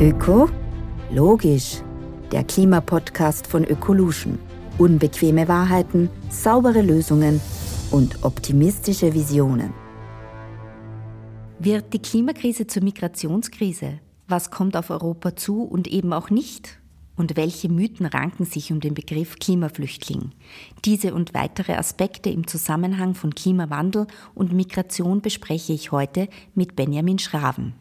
Öko? Logisch. Der Klimapodcast von Ökolution. Unbequeme Wahrheiten, saubere Lösungen und optimistische Visionen. Wird die Klimakrise zur Migrationskrise? Was kommt auf Europa zu und eben auch nicht? Und welche Mythen ranken sich um den Begriff Klimaflüchtling? Diese und weitere Aspekte im Zusammenhang von Klimawandel und Migration bespreche ich heute mit Benjamin Schraven.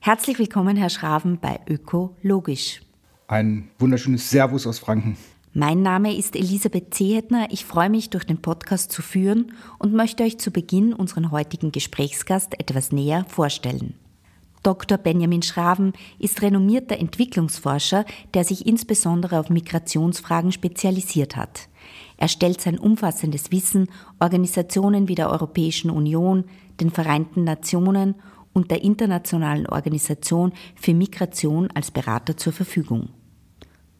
Herzlich willkommen, Herr Schraven, bei Ökologisch. Ein wunderschönes Servus aus Franken. Mein Name ist Elisabeth Zehetner. Ich freue mich, durch den Podcast zu führen und möchte euch zu Beginn unseren heutigen Gesprächsgast etwas näher vorstellen. Dr. Benjamin Schraven ist renommierter Entwicklungsforscher, der sich insbesondere auf Migrationsfragen spezialisiert hat. Er stellt sein umfassendes Wissen Organisationen wie der Europäischen Union, den Vereinten Nationen und der Internationalen Organisation für Migration als Berater zur Verfügung.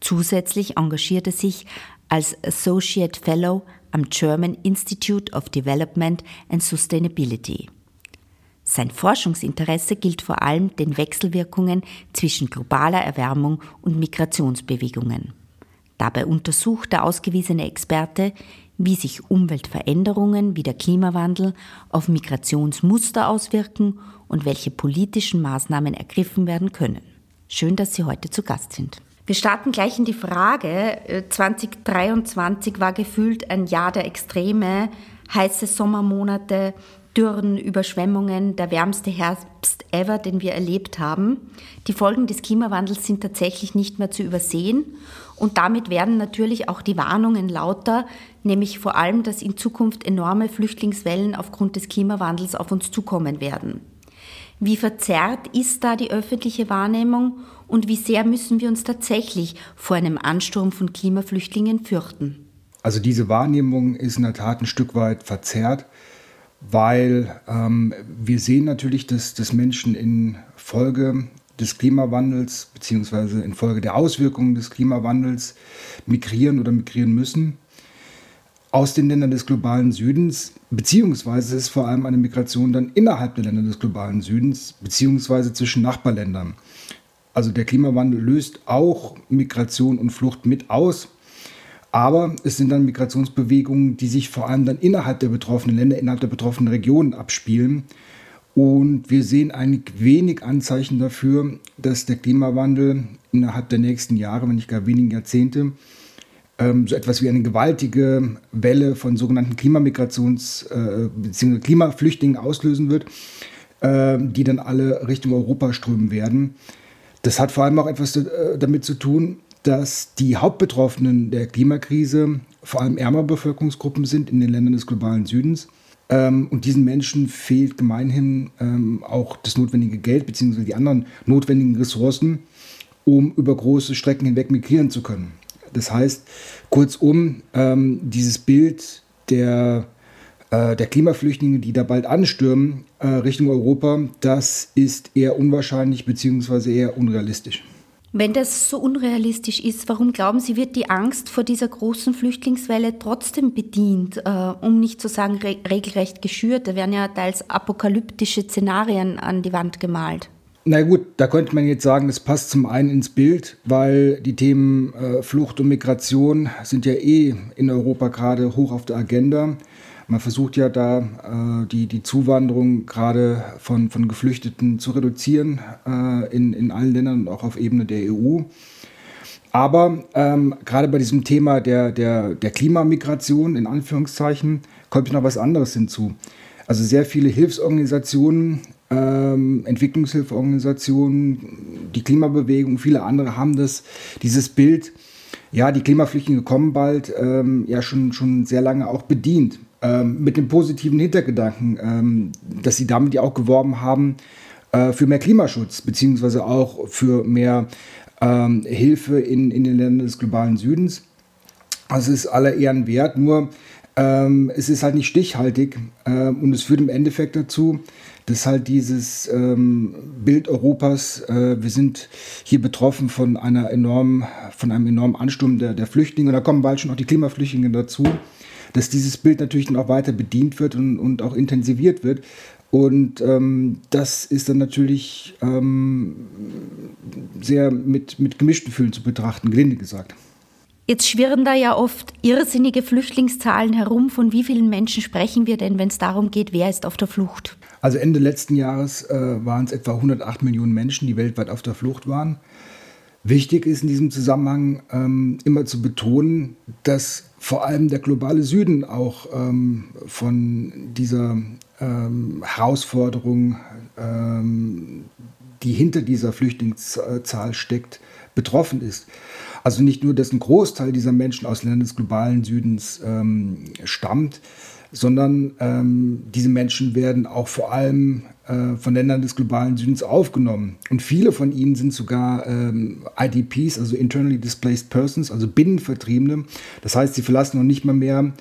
Zusätzlich engagiert er sich als Associate Fellow am German Institute of Development and Sustainability. Sein Forschungsinteresse gilt vor allem den Wechselwirkungen zwischen globaler Erwärmung und Migrationsbewegungen. Dabei untersucht der ausgewiesene Experte, wie sich Umweltveränderungen wie der Klimawandel auf Migrationsmuster auswirken und welche politischen Maßnahmen ergriffen werden können. Schön, dass Sie heute zu Gast sind. Wir starten gleich in die Frage. 2023 äh, war gefühlt ein Jahr der Extreme, heiße Sommermonate, Dürren, Überschwemmungen, der wärmste Herbst ever, den wir erlebt haben. Die Folgen des Klimawandels sind tatsächlich nicht mehr zu übersehen und damit werden natürlich auch die Warnungen lauter, nämlich vor allem, dass in Zukunft enorme Flüchtlingswellen aufgrund des Klimawandels auf uns zukommen werden. Wie verzerrt ist da die öffentliche Wahrnehmung und wie sehr müssen wir uns tatsächlich vor einem Ansturm von Klimaflüchtlingen fürchten? Also diese Wahrnehmung ist in der Tat ein Stück weit verzerrt, weil ähm, wir sehen natürlich, dass, dass Menschen in Folge des Klimawandels beziehungsweise in Folge der Auswirkungen des Klimawandels migrieren oder migrieren müssen aus den Ländern des globalen Südens, beziehungsweise ist vor allem eine Migration dann innerhalb der Länder des globalen Südens, beziehungsweise zwischen Nachbarländern. Also der Klimawandel löst auch Migration und Flucht mit aus. Aber es sind dann Migrationsbewegungen, die sich vor allem dann innerhalb der betroffenen Länder, innerhalb der betroffenen Regionen abspielen. Und wir sehen eigentlich wenig Anzeichen dafür, dass der Klimawandel innerhalb der nächsten Jahre, wenn nicht gar wenigen Jahrzehnte, so etwas wie eine gewaltige Welle von sogenannten Klimamigrations- äh, bzw. Klimaflüchtlingen auslösen wird, äh, die dann alle Richtung Europa strömen werden. Das hat vor allem auch etwas äh, damit zu tun, dass die Hauptbetroffenen der Klimakrise vor allem ärmer Bevölkerungsgruppen sind in den Ländern des globalen Südens. Ähm, und diesen Menschen fehlt gemeinhin ähm, auch das notwendige Geld bzw. die anderen notwendigen Ressourcen, um über große Strecken hinweg migrieren zu können. Das heißt, kurzum, ähm, dieses Bild der, äh, der Klimaflüchtlinge, die da bald anstürmen äh, Richtung Europa, das ist eher unwahrscheinlich bzw. eher unrealistisch. Wenn das so unrealistisch ist, warum glauben Sie, wird die Angst vor dieser großen Flüchtlingswelle trotzdem bedient, äh, um nicht zu sagen re regelrecht geschürt? Da werden ja teils apokalyptische Szenarien an die Wand gemalt. Na gut, da könnte man jetzt sagen, das passt zum einen ins Bild, weil die Themen äh, Flucht und Migration sind ja eh in Europa gerade hoch auf der Agenda. Man versucht ja da äh, die, die Zuwanderung gerade von, von Geflüchteten zu reduzieren äh, in, in allen Ländern und auch auf Ebene der EU. Aber ähm, gerade bei diesem Thema der, der, der Klimamigration, in Anführungszeichen, kommt noch was anderes hinzu. Also sehr viele Hilfsorganisationen ähm, Entwicklungshilfeorganisationen, die Klimabewegung, viele andere haben das, dieses Bild, ja, die Klimaflüchtlinge kommen bald, ähm, ja schon, schon sehr lange auch bedient. Ähm, mit dem positiven Hintergedanken, ähm, dass sie damit ja auch geworben haben äh, für mehr Klimaschutz, beziehungsweise auch für mehr ähm, Hilfe in, in den Ländern des globalen Südens. Es ist aller Ehren wert, nur ähm, es ist halt nicht stichhaltig und es führt im Endeffekt dazu, dass halt dieses ähm, Bild Europas, äh, wir sind hier betroffen von einer enormen, von einem enormen Ansturm der, der Flüchtlinge und da kommen bald schon auch die Klimaflüchtlinge dazu, dass dieses Bild natürlich dann auch weiter bedient wird und, und auch intensiviert wird. Und ähm, das ist dann natürlich ähm, sehr mit, mit gemischten Gefühlen zu betrachten, gelinde gesagt. Jetzt schwirren da ja oft irrsinnige Flüchtlingszahlen herum. Von wie vielen Menschen sprechen wir denn, wenn es darum geht, wer ist auf der Flucht? Also Ende letzten Jahres äh, waren es etwa 108 Millionen Menschen, die weltweit auf der Flucht waren. Wichtig ist in diesem Zusammenhang ähm, immer zu betonen, dass vor allem der globale Süden auch ähm, von dieser ähm, Herausforderung, ähm, die hinter dieser Flüchtlingszahl steckt, betroffen ist. Also nicht nur, dass ein Großteil dieser Menschen aus Ländern des globalen Südens ähm, stammt, sondern ähm, diese Menschen werden auch vor allem äh, von Ländern des globalen Südens aufgenommen. Und viele von ihnen sind sogar ähm, IDPs, also Internally Displaced Persons, also Binnenvertriebene. Das heißt, sie verlassen noch nicht mal mehr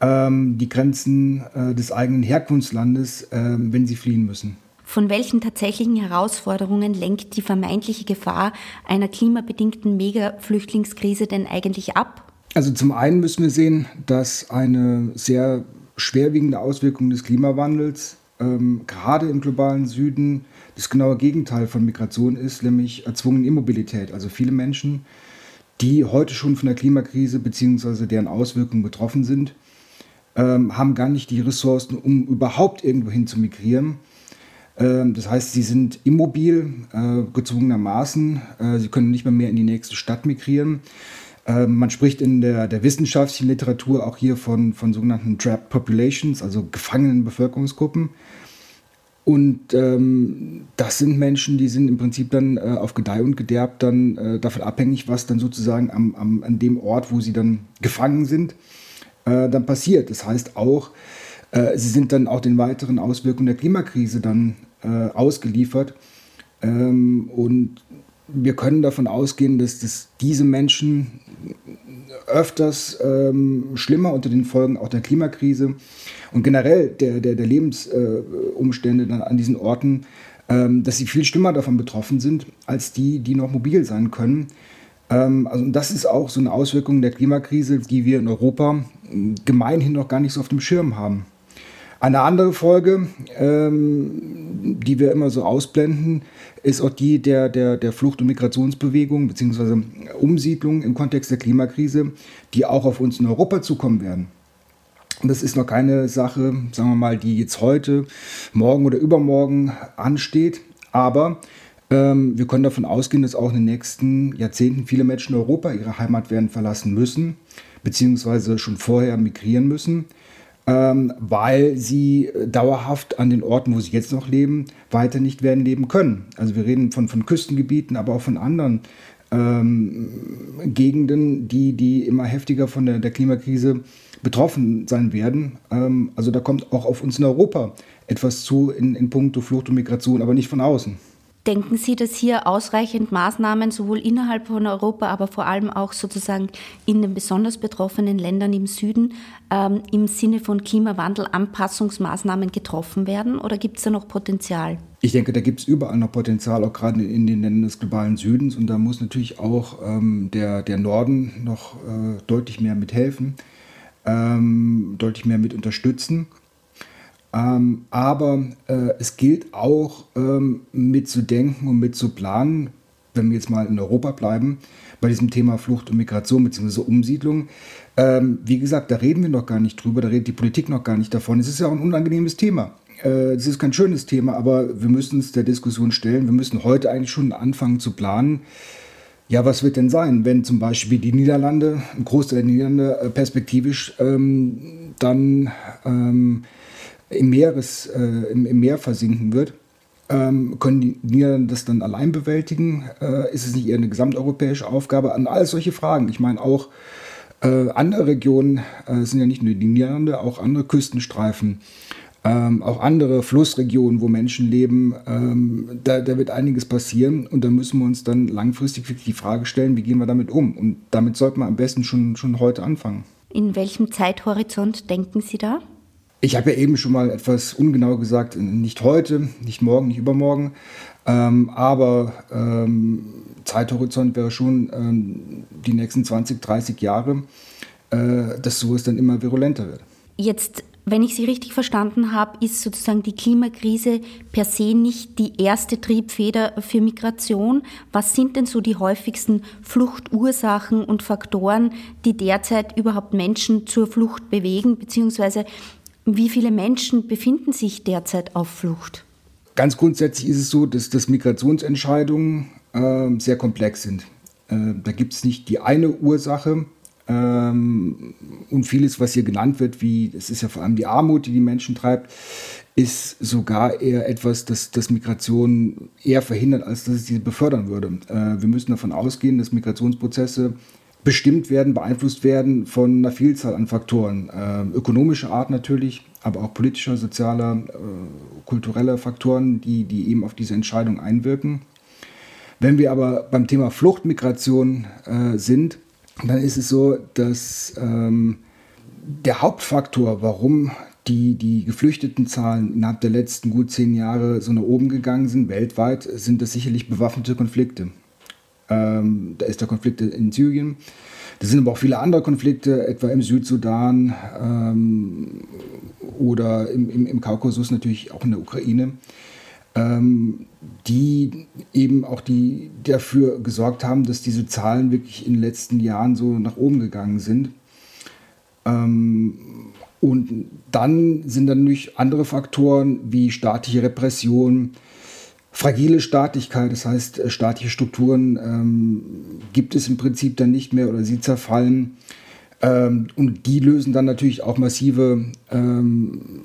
ähm, die Grenzen äh, des eigenen Herkunftslandes, äh, wenn sie fliehen müssen. Von welchen tatsächlichen Herausforderungen lenkt die vermeintliche Gefahr einer klimabedingten Mega-Flüchtlingskrise denn eigentlich ab? Also zum einen müssen wir sehen, dass eine sehr schwerwiegende Auswirkung des Klimawandels ähm, gerade im globalen Süden das genaue Gegenteil von Migration ist, nämlich erzwungene Immobilität. Also viele Menschen, die heute schon von der Klimakrise bzw. deren Auswirkungen betroffen sind, ähm, haben gar nicht die Ressourcen, um überhaupt irgendwo hin zu migrieren. Ähm, das heißt, sie sind immobil, äh, gezwungenermaßen. Äh, sie können nicht mehr, mehr in die nächste Stadt migrieren. Äh, man spricht in der, der, wissenschaftlichen Literatur auch hier von, von sogenannten Trapped Populations, also gefangenen Bevölkerungsgruppen. Und ähm, das sind Menschen, die sind im Prinzip dann äh, auf Gedeih und Gederb dann äh, davon abhängig, was dann sozusagen am, am, an dem Ort, wo sie dann gefangen sind, äh, dann passiert. Das heißt auch, äh, sie sind dann auch den weiteren Auswirkungen der Klimakrise dann äh, ausgeliefert. Ähm, und wir können davon ausgehen, dass das diese Menschen öfters ähm, schlimmer unter den Folgen auch der Klimakrise und generell der, der, der Lebensumstände äh, an diesen Orten, ähm, dass sie viel schlimmer davon betroffen sind, als die, die noch mobil sein können. Ähm, also das ist auch so eine Auswirkung der Klimakrise, die wir in Europa gemeinhin noch gar nicht so auf dem Schirm haben. Eine andere Folge, ähm, die wir immer so ausblenden, ist auch die der, der, der Flucht- und Migrationsbewegung bzw. Umsiedlung im Kontext der Klimakrise, die auch auf uns in Europa zukommen werden. Und das ist noch keine Sache, sagen wir mal, die jetzt heute, morgen oder übermorgen ansteht. Aber ähm, wir können davon ausgehen, dass auch in den nächsten Jahrzehnten viele Menschen in Europa ihre Heimat werden verlassen müssen, beziehungsweise schon vorher migrieren müssen ähm, weil sie äh, dauerhaft an den Orten, wo sie jetzt noch leben, weiter nicht werden leben können. Also wir reden von, von Küstengebieten, aber auch von anderen ähm, Gegenden, die, die immer heftiger von der, der Klimakrise betroffen sein werden. Ähm, also da kommt auch auf uns in Europa etwas zu in, in puncto Flucht und Migration, aber nicht von außen. Denken Sie, dass hier ausreichend Maßnahmen sowohl innerhalb von Europa, aber vor allem auch sozusagen in den besonders betroffenen Ländern im Süden ähm, im Sinne von Klimawandel Anpassungsmaßnahmen getroffen werden? Oder gibt es da noch Potenzial? Ich denke, da gibt es überall noch Potenzial, auch gerade in den Ländern des globalen Südens. Und da muss natürlich auch ähm, der, der Norden noch äh, deutlich mehr mithelfen, ähm, deutlich mehr mit unterstützen. Ähm, aber äh, es gilt auch ähm, mitzudenken und mitzuplanen, wenn wir jetzt mal in Europa bleiben, bei diesem Thema Flucht und Migration bzw. Umsiedlung. Ähm, wie gesagt, da reden wir noch gar nicht drüber, da redet die Politik noch gar nicht davon. Es ist ja auch ein unangenehmes Thema. Äh, es ist kein schönes Thema, aber wir müssen es der Diskussion stellen. Wir müssen heute eigentlich schon anfangen zu planen. Ja, was wird denn sein, wenn zum Beispiel die Niederlande, ein Großteil der Niederlande äh, perspektivisch ähm, dann ähm, im, Meeres, äh, im, im, Meer versinken wird. Ähm, können die Niederlande das dann allein bewältigen? Äh, ist es nicht eher eine gesamteuropäische Aufgabe? An all solche Fragen. Ich meine, auch äh, andere Regionen äh, sind ja nicht nur die Niederlande, auch andere Küstenstreifen, ähm, auch andere Flussregionen, wo Menschen leben. Ähm, da, da, wird einiges passieren und da müssen wir uns dann langfristig die Frage stellen, wie gehen wir damit um? Und damit sollte man am besten schon, schon heute anfangen. In welchem Zeithorizont denken Sie da? Ich habe ja eben schon mal etwas ungenau gesagt, nicht heute, nicht morgen, nicht übermorgen, ähm, aber ähm, Zeithorizont wäre schon ähm, die nächsten 20, 30 Jahre, äh, dass sowas dann immer virulenter wird. Jetzt wenn ich Sie richtig verstanden habe, ist sozusagen die Klimakrise per se nicht die erste Triebfeder für Migration. Was sind denn so die häufigsten Fluchtursachen und Faktoren, die derzeit überhaupt Menschen zur Flucht bewegen, beziehungsweise wie viele Menschen befinden sich derzeit auf Flucht? Ganz grundsätzlich ist es so, dass, dass Migrationsentscheidungen äh, sehr komplex sind. Äh, da gibt es nicht die eine Ursache, ähm, und vieles, was hier genannt wird, wie es ist ja vor allem die Armut, die die Menschen treibt, ist sogar eher etwas, das, das Migration eher verhindert, als dass es sie befördern würde. Äh, wir müssen davon ausgehen, dass Migrationsprozesse bestimmt werden, beeinflusst werden von einer Vielzahl an Faktoren. Äh, ökonomischer Art natürlich, aber auch politischer, sozialer, äh, kultureller Faktoren, die, die eben auf diese Entscheidung einwirken. Wenn wir aber beim Thema Fluchtmigration äh, sind, dann ist es so, dass ähm, der Hauptfaktor, warum die, die Geflüchtetenzahlen innerhalb der letzten gut zehn Jahre so nach oben gegangen sind, weltweit, sind das sicherlich bewaffnete Konflikte. Ähm, da ist der Konflikt in Syrien. Da sind aber auch viele andere Konflikte, etwa im Südsudan ähm, oder im, im, im Kaukasus, natürlich auch in der Ukraine ähm, die eben auch die dafür gesorgt haben, dass diese Zahlen wirklich in den letzten Jahren so nach oben gegangen sind. Ähm, und dann sind dann natürlich andere Faktoren wie staatliche Repression, fragile Staatlichkeit, das heißt äh, staatliche Strukturen ähm, gibt es im Prinzip dann nicht mehr oder sie zerfallen. Ähm, und die lösen dann natürlich auch massive ähm,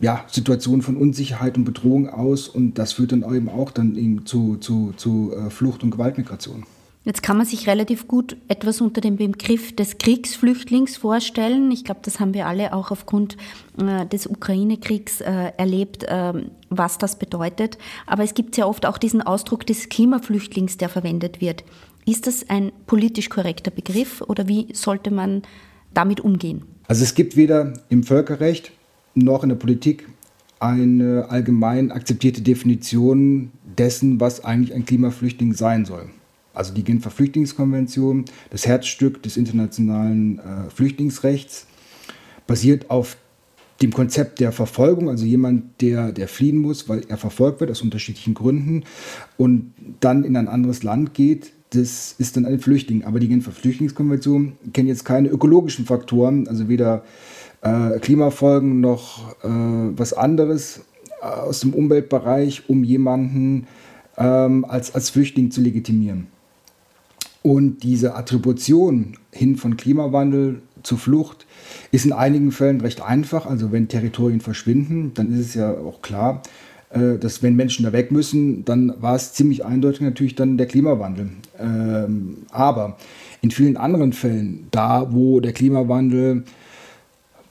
ja, Situationen von Unsicherheit und Bedrohung aus und das führt dann eben auch dann eben zu, zu, zu äh, Flucht und Gewaltmigration. Jetzt kann man sich relativ gut etwas unter dem Begriff des Kriegsflüchtlings vorstellen. Ich glaube, das haben wir alle auch aufgrund äh, des Ukraine-Kriegs äh, erlebt, äh, was das bedeutet. Aber es gibt sehr oft auch diesen Ausdruck des Klimaflüchtlings, der verwendet wird. Ist das ein politisch korrekter Begriff oder wie sollte man damit umgehen? Also es gibt weder im Völkerrecht noch in der Politik eine allgemein akzeptierte Definition dessen, was eigentlich ein Klimaflüchtling sein soll. Also die Genfer Flüchtlingskonvention, das Herzstück des internationalen äh, Flüchtlingsrechts, basiert auf dem Konzept der Verfolgung, also jemand, der, der fliehen muss, weil er verfolgt wird aus unterschiedlichen Gründen und dann in ein anderes Land geht, das ist dann ein Flüchtling. Aber die Genfer Flüchtlingskonvention kennt jetzt keine ökologischen Faktoren, also weder äh, Klimafolgen noch äh, was anderes äh, aus dem Umweltbereich, um jemanden ähm, als, als Flüchtling zu legitimieren. Und diese Attribution hin von Klimawandel zu Flucht ist in einigen Fällen recht einfach. Also wenn Territorien verschwinden, dann ist es ja auch klar, äh, dass wenn Menschen da weg müssen, dann war es ziemlich eindeutig natürlich dann der Klimawandel. Ähm, aber in vielen anderen Fällen, da wo der Klimawandel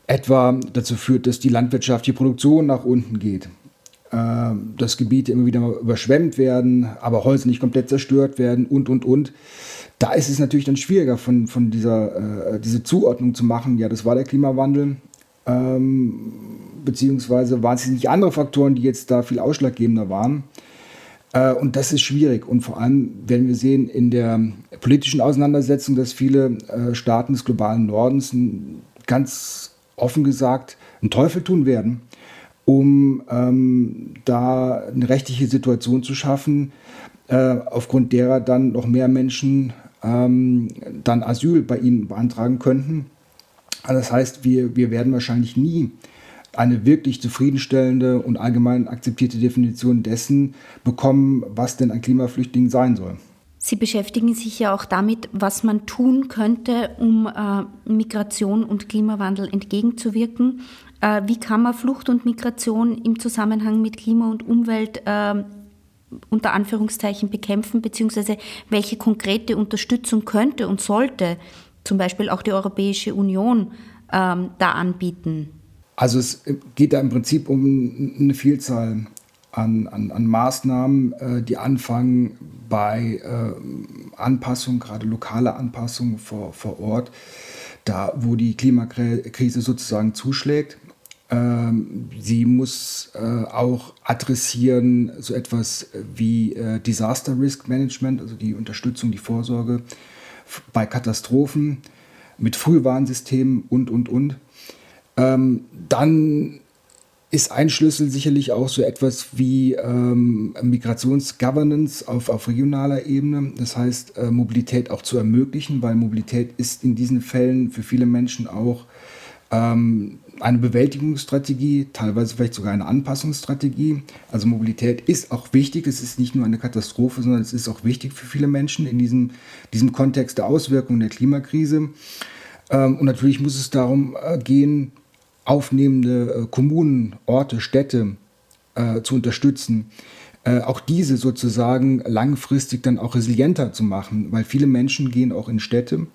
etwa dazu führt, dass die landwirtschaftliche Produktion nach unten geht, dass Gebiete immer wieder überschwemmt werden, aber Häuser nicht komplett zerstört werden und, und, und. Da ist es natürlich dann schwieriger, von, von dieser äh, diese Zuordnung zu machen, ja, das war der Klimawandel, ähm, beziehungsweise waren es nicht andere Faktoren, die jetzt da viel ausschlaggebender waren. Äh, und das ist schwierig. Und vor allem werden wir sehen in der politischen Auseinandersetzung, dass viele äh, Staaten des globalen Nordens ganz offen gesagt einen Teufel tun werden, um ähm, da eine rechtliche Situation zu schaffen, äh, aufgrund derer dann noch mehr Menschen ähm, dann Asyl bei ihnen beantragen könnten. Also das heißt, wir, wir werden wahrscheinlich nie eine wirklich zufriedenstellende und allgemein akzeptierte Definition dessen bekommen, was denn ein Klimaflüchtling sein soll. Sie beschäftigen sich ja auch damit, was man tun könnte, um äh, Migration und Klimawandel entgegenzuwirken. Äh, wie kann man Flucht und Migration im Zusammenhang mit Klima und Umwelt äh, unter Anführungszeichen bekämpfen, beziehungsweise welche konkrete Unterstützung könnte und sollte zum Beispiel auch die Europäische Union ähm, da anbieten? Also es geht da im Prinzip um eine Vielzahl an, an, an Maßnahmen, äh, die anfangen bei äh, Anpassung, gerade lokale Anpassung vor, vor Ort, da wo die Klimakrise sozusagen zuschlägt. Ähm, sie muss äh, auch adressieren so etwas wie äh, Disaster Risk Management, also die Unterstützung, die Vorsorge bei Katastrophen mit Frühwarnsystemen und, und, und. Ähm, dann ist ein Schlüssel sicherlich auch so etwas wie ähm, Migrationsgovernance auf, auf regionaler Ebene. Das heißt, äh, Mobilität auch zu ermöglichen, weil Mobilität ist in diesen Fällen für viele Menschen auch ähm, eine Bewältigungsstrategie, teilweise vielleicht sogar eine Anpassungsstrategie. Also Mobilität ist auch wichtig. Es ist nicht nur eine Katastrophe, sondern es ist auch wichtig für viele Menschen in diesem, diesem Kontext der Auswirkungen der Klimakrise. Ähm, und natürlich muss es darum äh, gehen, aufnehmende äh, Kommunen, Orte, Städte äh, zu unterstützen, auch diese sozusagen langfristig dann auch resilienter zu machen, weil viele Menschen gehen auch in Städte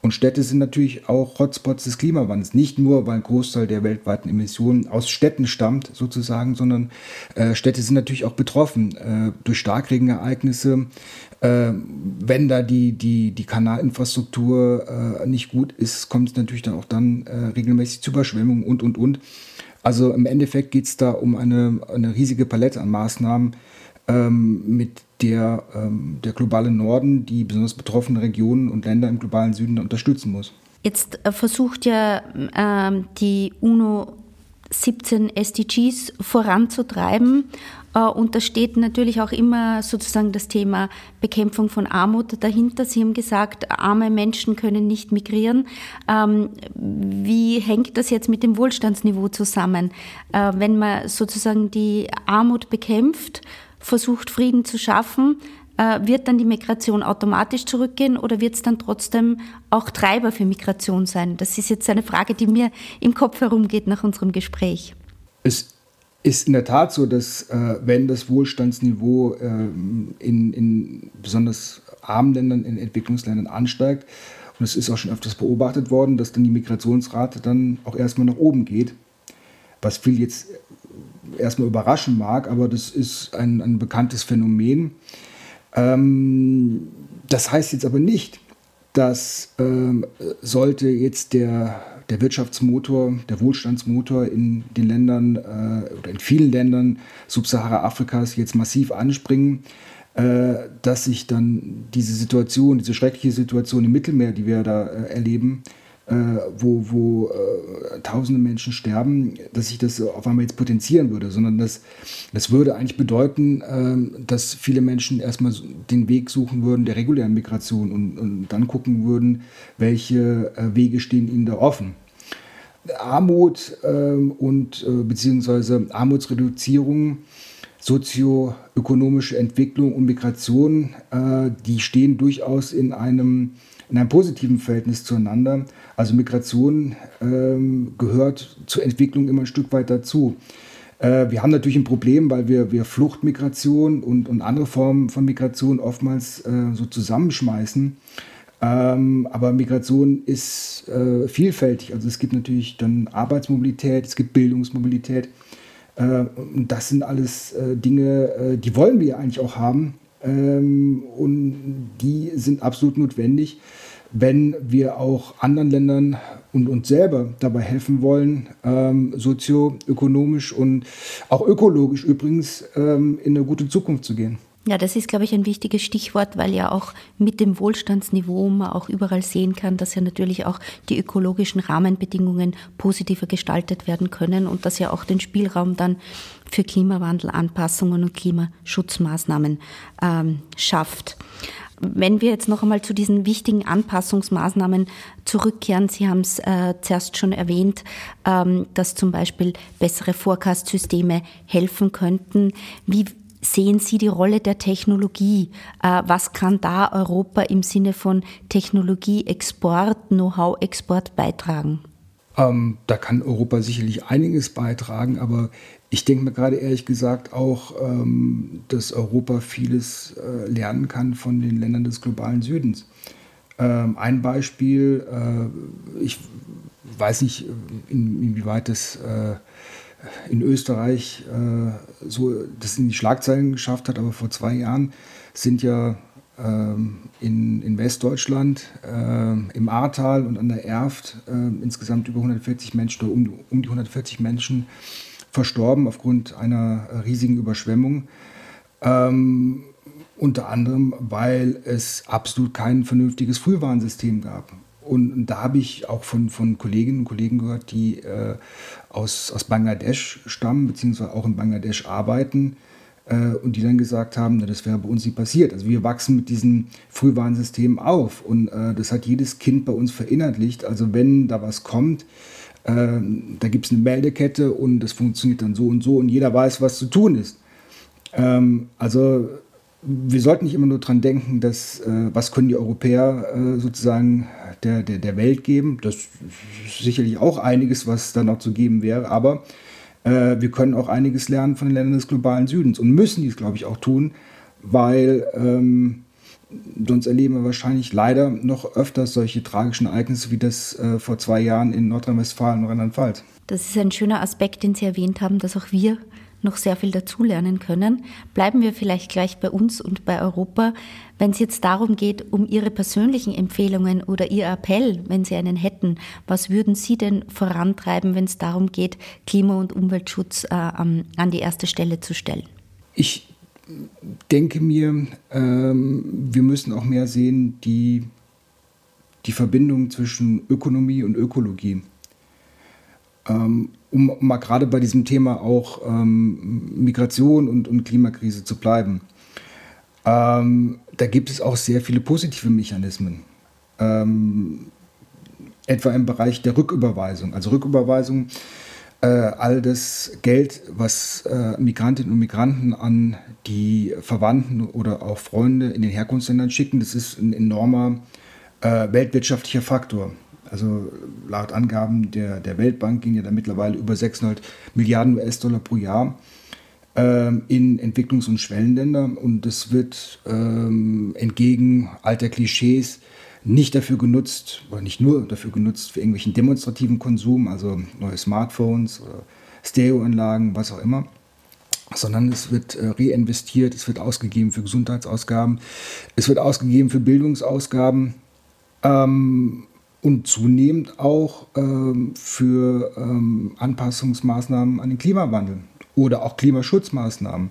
und Städte sind natürlich auch Hotspots des Klimawandels. Nicht nur, weil ein Großteil der weltweiten Emissionen aus Städten stammt, sozusagen, sondern äh, Städte sind natürlich auch betroffen äh, durch Starkregenereignisse. Äh, wenn da die, die, die Kanalinfrastruktur äh, nicht gut ist, kommt es natürlich dann auch dann äh, regelmäßig zu Überschwemmungen und, und, und. Also im Endeffekt geht es da um eine, eine riesige Palette an Maßnahmen, ähm, mit der ähm, der globale Norden die besonders betroffenen Regionen und Länder im globalen Süden unterstützen muss. Jetzt äh, versucht ja ähm, die UNO 17 SDGs voranzutreiben. Äh, und da steht natürlich auch immer sozusagen das Thema Bekämpfung von Armut dahinter. Sie haben gesagt, arme Menschen können nicht migrieren. Ähm, wie hängt das jetzt mit dem Wohlstandsniveau zusammen? Äh, wenn man sozusagen die Armut bekämpft, versucht, Frieden zu schaffen, wird dann die Migration automatisch zurückgehen oder wird es dann trotzdem auch Treiber für Migration sein? Das ist jetzt eine Frage, die mir im Kopf herumgeht nach unserem Gespräch. Es ist in der Tat so, dass äh, wenn das Wohlstandsniveau äh, in, in besonders armen Ländern, in Entwicklungsländern ansteigt, und es ist auch schon öfters beobachtet worden, dass dann die Migrationsrate dann auch erstmal nach oben geht, was viel jetzt erstmal überraschen mag, aber das ist ein, ein bekanntes Phänomen. Ähm, das heißt jetzt aber nicht, dass ähm, sollte jetzt der, der Wirtschaftsmotor, der Wohlstandsmotor in den Ländern äh, oder in vielen Ländern Subsahara-Afrikas jetzt massiv anspringen, äh, dass sich dann diese Situation, diese schreckliche Situation im Mittelmeer, die wir da äh, erleben, äh, wo, wo äh, tausende Menschen sterben, dass sich das auf einmal jetzt potenzieren würde, sondern das, das würde eigentlich bedeuten, äh, dass viele Menschen erstmal den Weg suchen würden der regulären Migration und, und dann gucken würden, welche äh, Wege stehen ihnen da offen. Armut ähm, und äh, beziehungsweise Armutsreduzierung sozioökonomische Entwicklung und Migration, äh, die stehen durchaus in einem in einem positiven Verhältnis zueinander. Also Migration ähm, gehört zur Entwicklung immer ein Stück weit dazu. Äh, wir haben natürlich ein Problem, weil wir, wir Fluchtmigration und, und andere Formen von Migration oftmals äh, so zusammenschmeißen. Ähm, aber Migration ist äh, vielfältig. Also es gibt natürlich dann Arbeitsmobilität, es gibt Bildungsmobilität. Äh, das sind alles äh, Dinge, äh, die wollen wir eigentlich auch haben. Ähm, und die sind absolut notwendig, wenn wir auch anderen Ländern und uns selber dabei helfen wollen, ähm, sozioökonomisch und auch ökologisch übrigens ähm, in eine gute Zukunft zu gehen. Ja, das ist, glaube ich, ein wichtiges Stichwort, weil ja auch mit dem Wohlstandsniveau man auch überall sehen kann, dass ja natürlich auch die ökologischen Rahmenbedingungen positiver gestaltet werden können und dass ja auch den Spielraum dann für Klimawandelanpassungen und Klimaschutzmaßnahmen ähm, schafft. Wenn wir jetzt noch einmal zu diesen wichtigen Anpassungsmaßnahmen zurückkehren, Sie haben es äh, zuerst schon erwähnt, ähm, dass zum Beispiel bessere Forecast-Systeme helfen könnten. Wie sehen Sie die Rolle der Technologie? Äh, was kann da Europa im Sinne von Technologieexport, Know-how-Export beitragen? Ähm, da kann Europa sicherlich einiges beitragen, aber ich denke mir gerade ehrlich gesagt auch, ähm, dass Europa vieles äh, lernen kann von den Ländern des globalen Südens. Ähm, ein Beispiel, äh, ich weiß nicht, in, inwieweit das äh, in Österreich äh, so das in die Schlagzeilen geschafft hat, aber vor zwei Jahren sind ja ähm, in, in Westdeutschland äh, im Ahrtal und an der Erft äh, insgesamt über 140 Menschen um, um die 140 Menschen verstorben aufgrund einer riesigen Überschwemmung. Ähm, unter anderem, weil es absolut kein vernünftiges Frühwarnsystem gab. und, da habe ich auch von, von Kolleginnen und Kollegen gehört, die äh, aus, aus Bangladesch stammen, beziehungsweise auch in Bangladesch arbeiten äh, und die dann gesagt haben, na, das wäre bei uns nicht passiert. Also wir wachsen mit diesem Frühwarnsystem auf und äh, das hat jedes Kind bei uns verinnerlicht. Also wenn da was kommt, äh, da gibt es eine Meldekette und das funktioniert dann so und so und jeder weiß, was zu tun ist. Ähm, also wir sollten nicht immer nur daran denken, dass, äh, was können die Europäer äh, sozusagen der, der, der Welt geben. Das ist sicherlich auch einiges, was da noch zu geben wäre, aber äh, wir können auch einiges lernen von den Ländern des globalen Südens und müssen dies, glaube ich, auch tun, weil ähm, sonst erleben wir wahrscheinlich leider noch öfters solche tragischen Ereignisse wie das äh, vor zwei Jahren in Nordrhein-Westfalen und Rheinland-Pfalz. Das ist ein schöner Aspekt, den Sie erwähnt haben, dass auch wir noch sehr viel dazulernen können. Bleiben wir vielleicht gleich bei uns und bei Europa. Wenn es jetzt darum geht, um Ihre persönlichen Empfehlungen oder Ihr Appell, wenn Sie einen hätten, was würden Sie denn vorantreiben, wenn es darum geht, Klima- und Umweltschutz äh, an die erste Stelle zu stellen? Ich denke mir, ähm, wir müssen auch mehr sehen, die, die Verbindung zwischen Ökonomie und Ökologie. Ähm, um mal gerade bei diesem Thema auch ähm, Migration und, und, Klimakrise zu bleiben. Ähm, da gibt es auch sehr viele positive Mechanismen. Ähm, etwa im Bereich der Rücküberweisung. Also Rücküberweisung, all das Geld, was äh, Migrantinnen und Migranten an die Verwandten oder auch Freunde in den Herkunftsländern schicken, das ist ein enormer äh, weltwirtschaftlicher Faktor. Also laut Angaben der, der Weltbank gehen ja da mittlerweile über 600 Milliarden US-Dollar pro Jahr ähm, in Entwicklungs- und Schwellenländer. Und das wird ähm, entgegen alter Klischees nicht dafür genutzt, oder nicht nur dafür genutzt, für irgendwelchen demonstrativen Konsum, also neue Smartphones oder Stereoanlagen, was auch immer, sondern es wird äh, reinvestiert, es wird ausgegeben für Gesundheitsausgaben, es wird ausgegeben für Bildungsausgaben. Ähm, und zunehmend auch ähm, für ähm, Anpassungsmaßnahmen an den Klimawandel oder auch Klimaschutzmaßnahmen.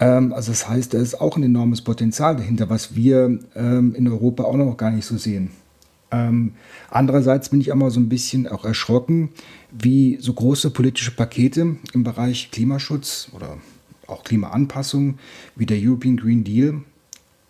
Ähm, also das heißt, da ist auch ein enormes Potenzial dahinter, was wir ähm, in Europa auch noch gar nicht so sehen. Ähm, andererseits bin ich immer so ein bisschen auch erschrocken, wie so große politische Pakete im Bereich Klimaschutz oder auch Klimaanpassung wie der European Green Deal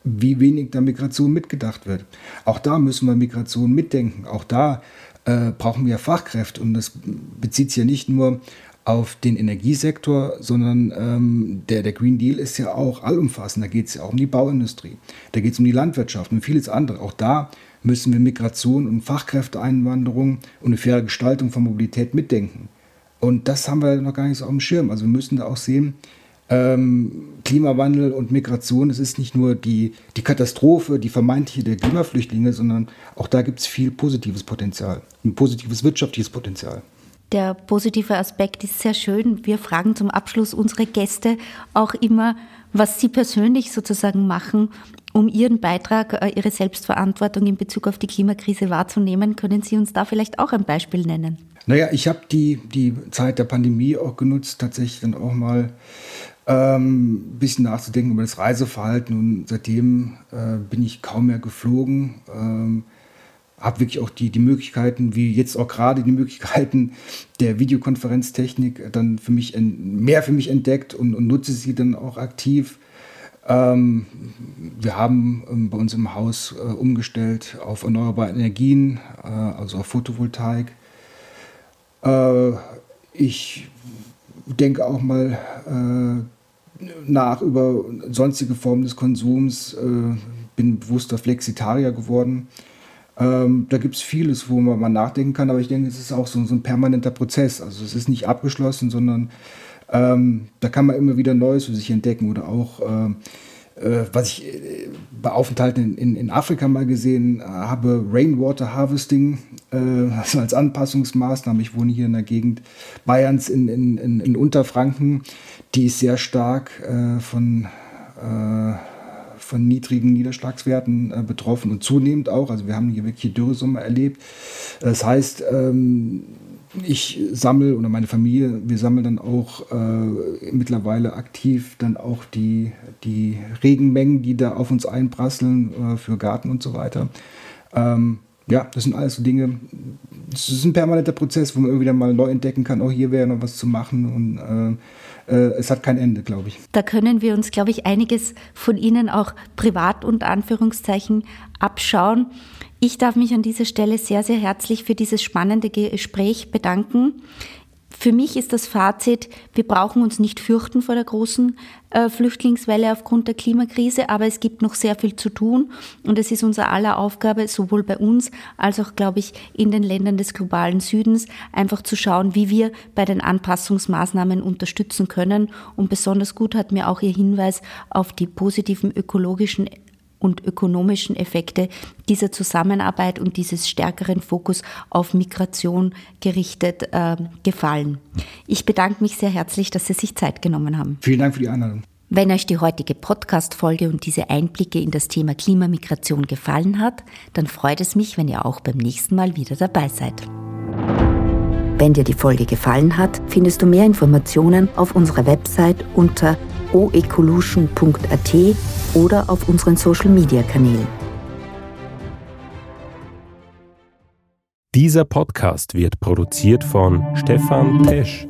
wie wenig da Migration mitgedacht wird. Auch da müssen wir Migration mitdenken. Auch da äh, brauchen wir Fachkräfte. Und das bezieht sich ja nicht nur auf den Energiesektor, sondern ähm, der, der Green Deal ist ja auch allumfassend. Da geht es ja auch um die Bauindustrie, da geht es um die Landwirtschaft und vieles andere. Auch da müssen wir Migration und Fachkräfteeinwanderung und eine faire Gestaltung von Mobilität mitdenken. Und das haben wir noch gar nicht so auf dem Schirm. Also wir müssen da auch sehen, ähm, Klimawandel und Migration, es ist nicht nur die, die Katastrophe, die vermeintliche der Klimaflüchtlinge, sondern auch da gibt es viel positives Potenzial, ein positives wirtschaftliches Potenzial. Der positive Aspekt ist sehr schön. Wir fragen zum Abschluss unsere Gäste auch immer, was sie persönlich sozusagen machen, um ihren Beitrag, äh, ihre Selbstverantwortung in Bezug auf die Klimakrise wahrzunehmen. Können Sie uns da vielleicht auch ein Beispiel nennen? Naja, ich habe die, die Zeit der Pandemie auch genutzt, tatsächlich dann auch mal ähm, ein bisschen nachzudenken über das Reiseverhalten und seitdem äh, bin ich kaum mehr geflogen. Ähm, habe wirklich auch die, die Möglichkeiten, wie jetzt auch gerade die Möglichkeiten der Videokonferenztechnik dann für mich mehr für mich entdeckt und, und nutze sie dann auch aktiv. Ähm, wir haben ähm, bei uns im Haus äh, umgestellt auf erneuerbare Energien, äh, also auf Photovoltaik. Äh, ich denke auch mal äh, nach über sonstige Formen des Konsums, äh, bin bewusster Flexitarier geworden. Ähm, da gibt es vieles, wo man nachdenken kann, aber ich denke, es ist auch so, so ein permanenter Prozess. Also es ist nicht abgeschlossen, sondern ähm, da kann man immer wieder Neues für sich entdecken oder auch äh, äh, was ich äh, bei Aufenthalten in, in, Afrika mal gesehen habe, Rainwater Harvesting äh, also als Anpassungsmaßnahme. Ich wohne hier in der Gegend Bayerns in, in, in Unterfranken. Die ist sehr stark äh, von, äh, von niedrigen Niederschlagswerten äh, betroffen und zunehmend auch. Also wir haben hier wirklich Dürresommer erlebt. Das heißt, ähm, ich sammle oder meine Familie, wir sammeln dann auch äh, mittlerweile aktiv dann auch die, die Regenmengen, die da auf uns einprasseln äh, für Garten und so weiter. Ähm, ja, das sind alles so Dinge, es ist ein permanenter Prozess, wo man irgendwie dann mal neu entdecken kann, oh, hier wäre noch was zu machen und äh, es hat kein Ende, glaube ich. Da können wir uns, glaube ich, einiges von Ihnen auch privat unter Anführungszeichen abschauen. Ich darf mich an dieser Stelle sehr, sehr herzlich für dieses spannende Gespräch bedanken. Für mich ist das Fazit, wir brauchen uns nicht fürchten vor der großen äh, Flüchtlingswelle aufgrund der Klimakrise, aber es gibt noch sehr viel zu tun und es ist unser aller Aufgabe, sowohl bei uns als auch, glaube ich, in den Ländern des globalen Südens, einfach zu schauen, wie wir bei den Anpassungsmaßnahmen unterstützen können. Und besonders gut hat mir auch Ihr Hinweis auf die positiven ökologischen und ökonomischen Effekte dieser Zusammenarbeit und dieses stärkeren Fokus auf Migration gerichtet äh, gefallen. Ich bedanke mich sehr herzlich, dass Sie sich Zeit genommen haben. Vielen Dank für die Einladung. Wenn euch die heutige Podcast-Folge und diese Einblicke in das Thema Klimamigration gefallen hat, dann freut es mich, wenn ihr auch beim nächsten Mal wieder dabei seid. Wenn dir die Folge gefallen hat, findest du mehr Informationen auf unserer Website unter oecolution.at oder auf unseren Social-Media-Kanälen. Dieser Podcast wird produziert von Stefan Tesch.